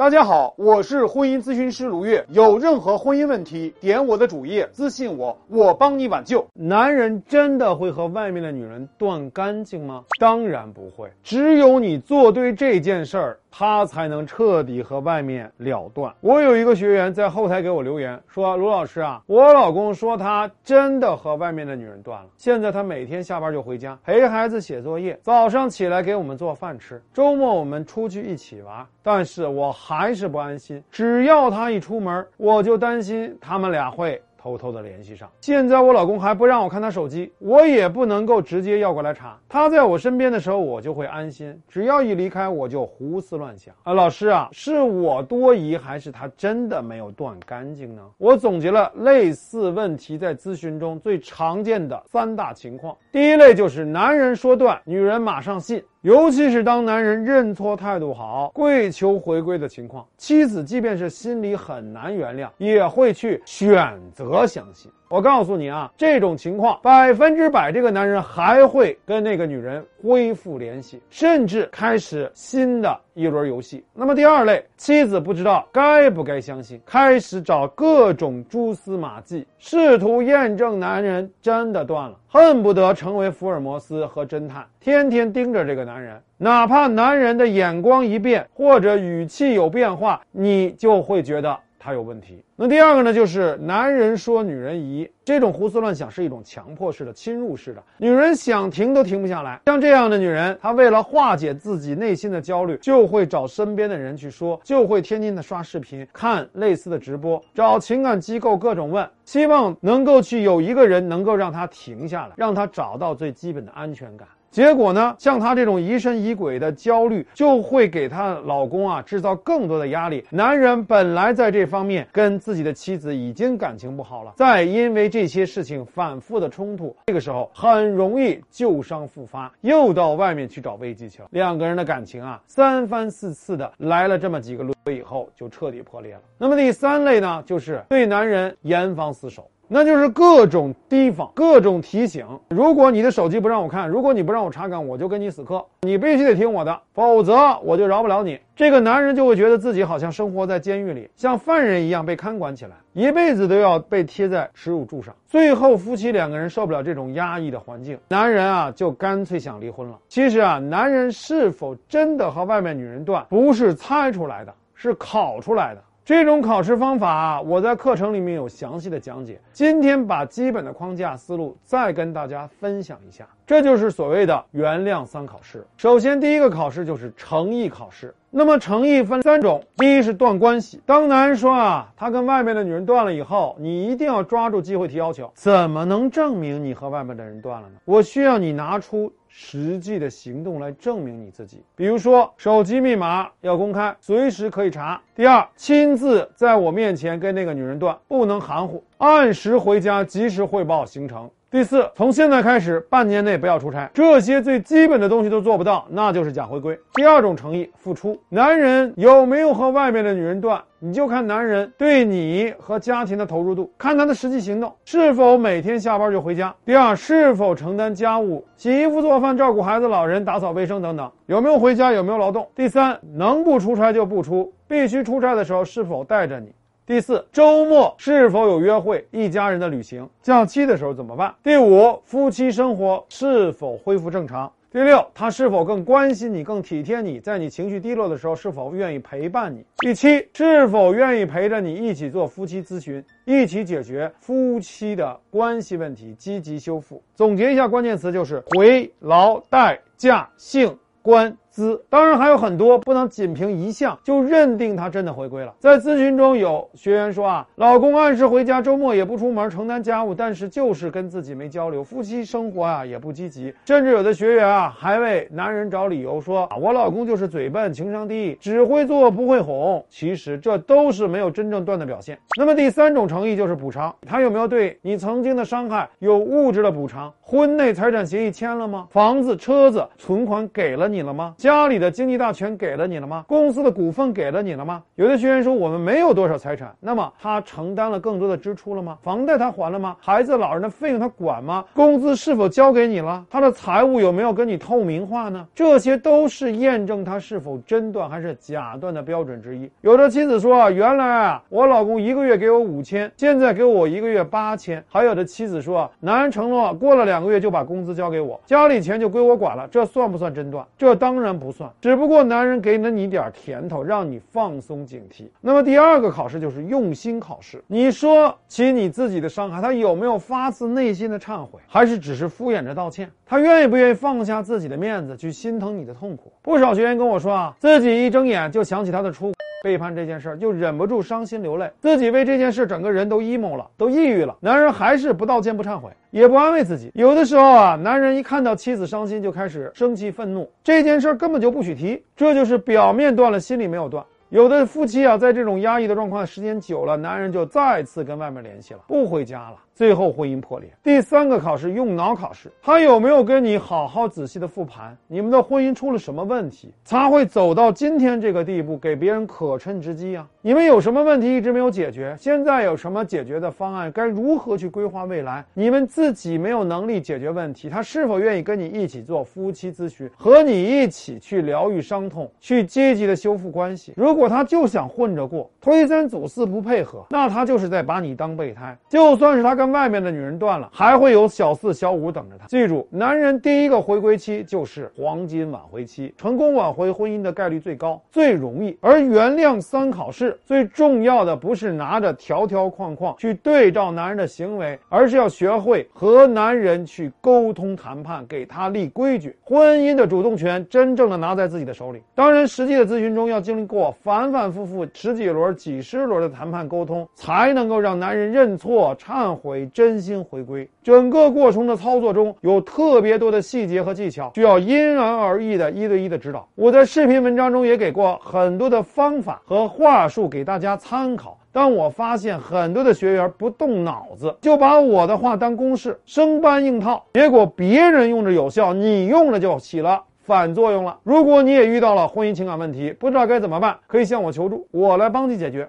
大家好，我是婚姻咨询师卢月。有任何婚姻问题，点我的主页私信我，我帮你挽救。男人真的会和外面的女人断干净吗？当然不会，只有你做对这件事儿。他才能彻底和外面了断。我有一个学员在后台给我留言说：“卢老师啊，我老公说他真的和外面的女人断了。现在他每天下班就回家陪孩子写作业，早上起来给我们做饭吃，周末我们出去一起玩。但是我还是不安心，只要他一出门，我就担心他们俩会。”偷偷的联系上。现在我老公还不让我看他手机，我也不能够直接要过来查。他在我身边的时候，我就会安心；只要一离开，我就胡思乱想。啊，老师啊，是我多疑，还是他真的没有断干净呢？我总结了类似问题在咨询中最常见的三大情况。第一类就是男人说断，女人马上信。尤其是当男人认错态度好、跪求回归的情况，妻子即便是心里很难原谅，也会去选择相信。我告诉你啊，这种情况百分之百，这个男人还会跟那个女人恢复联系，甚至开始新的一轮游戏。那么第二类，妻子不知道该不该相信，开始找各种蛛丝马迹，试图验证男人真的断了，恨不得成为福尔摩斯和侦探，天天盯着这个男人，哪怕男人的眼光一变或者语气有变化，你就会觉得。他有问题。那第二个呢，就是男人说女人疑，这种胡思乱想是一种强迫式的、侵入式的，女人想停都停不下来。像这样的女人，她为了化解自己内心的焦虑，就会找身边的人去说，就会天天的刷视频、看类似的直播，找情感机构各种问，希望能够去有一个人能够让她停下来，让她找到最基本的安全感。结果呢，像她这种疑神疑鬼的焦虑，就会给她老公啊制造更多的压力。男人本来在这方面跟自己的妻子已经感情不好了，再因为这些事情反复的冲突，这个时候很容易旧伤复发，又到外面去找慰藉去了。两个人的感情啊，三番四次的来了这么几个轮以后，就彻底破裂了。那么第三类呢，就是对男人严防死守。那就是各种提防，各种提醒。如果你的手机不让我看，如果你不让我查岗，我就跟你死磕。你必须得听我的，否则我就饶不了你。这个男人就会觉得自己好像生活在监狱里，像犯人一样被看管起来，一辈子都要被贴在耻辱柱上。最后夫妻两个人受不了这种压抑的环境，男人啊就干脆想离婚了。其实啊，男人是否真的和外面女人断，不是猜出来的，是考出来的。这种考试方法，我在课程里面有详细的讲解。今天把基本的框架思路再跟大家分享一下，这就是所谓的原谅三考试。首先，第一个考试就是诚意考试。那么，诚意分三种：第一是断关系。当男人说啊，他跟外面的女人断了以后，你一定要抓住机会提要求。怎么能证明你和外面的人断了呢？我需要你拿出。实际的行动来证明你自己，比如说手机密码要公开，随时可以查。第二，亲自在我面前跟那个女人断，不能含糊，按时回家，及时汇报行程。第四，从现在开始半年内不要出差，这些最基本的东西都做不到，那就是假回归。第二种诚意，付出。男人有没有和外面的女人断，你就看男人对你和家庭的投入度，看他的实际行动，是否每天下班就回家。第二，是否承担家务，洗衣服、做饭、照顾孩子、老人、打扫卫生等等，有没有回家，有没有劳动。第三，能不出差就不出，必须出差的时候是否带着你。第四，周末是否有约会？一家人的旅行，假期的时候怎么办？第五，夫妻生活是否恢复正常？第六，他是否更关心你、更体贴你？在你情绪低落的时候，是否愿意陪伴你？第七，是否愿意陪着你一起做夫妻咨询，一起解决夫妻的关系问题，积极修复？总结一下关键词就是回、劳、代、价、性、关。资当然还有很多，不能仅凭一项就认定他真的回归了。在咨询中有学员说啊，老公按时回家，周末也不出门承担家务，但是就是跟自己没交流，夫妻生活啊也不积极，甚至有的学员啊还为男人找理由说啊，我老公就是嘴笨，情商低，只会做不会哄。其实这都是没有真正断的表现。那么第三种诚意就是补偿，他有没有对你曾经的伤害有物质的补偿？婚内财产协议签了吗？房子、车子、存款给了你了吗？家里的经济大权给了你了吗？公司的股份给了你了吗？有的学员说我们没有多少财产，那么他承担了更多的支出了吗？房贷他还了吗？孩子、老人的费用他管吗？工资是否交给你了？他的财务有没有跟你透明化呢？这些都是验证他是否真断还是假断的标准之一。有的妻子说啊，原来啊，我老公一个月给我五千，现在给我一个月八千。还有的妻子说啊，男人承诺过了两个月就把工资交给我，家里钱就归我管了，这算不算真断？这当然不算，只不过男人给了你点甜头，让你放松警惕。那么第二个考试就是用心考试。你说起你自己的伤害，他有没有发自内心的忏悔，还是只是敷衍着道歉？他愿意不愿意放下自己的面子去心疼你的痛苦？不少学员跟我说啊，自己一睁眼就想起他的出。背叛这件事儿，就忍不住伤心流泪，自己为这件事整个人都 emo 了，都抑郁了。男人还是不道歉、不忏悔，也不安慰自己。有的时候啊，男人一看到妻子伤心，就开始生气、愤怒，这件事儿根本就不许提，这就是表面断了，心里没有断。有的夫妻啊，在这种压抑的状况时间久了，男人就再次跟外面联系了，不回家了。最后婚姻破裂。第三个考试用脑考试，他有没有跟你好好仔细的复盘，你们的婚姻出了什么问题，才会走到今天这个地步，给别人可乘之机啊？你们有什么问题一直没有解决？现在有什么解决的方案？该如何去规划未来？你们自己没有能力解决问题，他是否愿意跟你一起做夫妻咨询，和你一起去疗愈伤痛，去积极的修复关系？如果他就想混着过，推三阻四不配合，那他就是在把你当备胎。就算是他跟外面的女人断了，还会有小四、小五等着他。记住，男人第一个回归期就是黄金挽回期，成功挽回婚姻的概率最高、最容易。而原谅三考试最重要的不是拿着条条框框去对照男人的行为，而是要学会和男人去沟通谈判，给他立规矩。婚姻的主动权真正的拿在自己的手里。当然，实际的咨询中要经历过反反复复十几轮、几十轮的谈判沟通，才能够让男人认错、忏悔。为真心回归，整个过程的操作中有特别多的细节和技巧，需要因人而异的一对一的指导。我在视频文章中也给过很多的方法和话术给大家参考，但我发现很多的学员不动脑子，就把我的话当公式，生搬硬套，结果别人用着有效，你用了就起了反作用了。如果你也遇到了婚姻情感问题，不知道该怎么办，可以向我求助，我来帮你解决。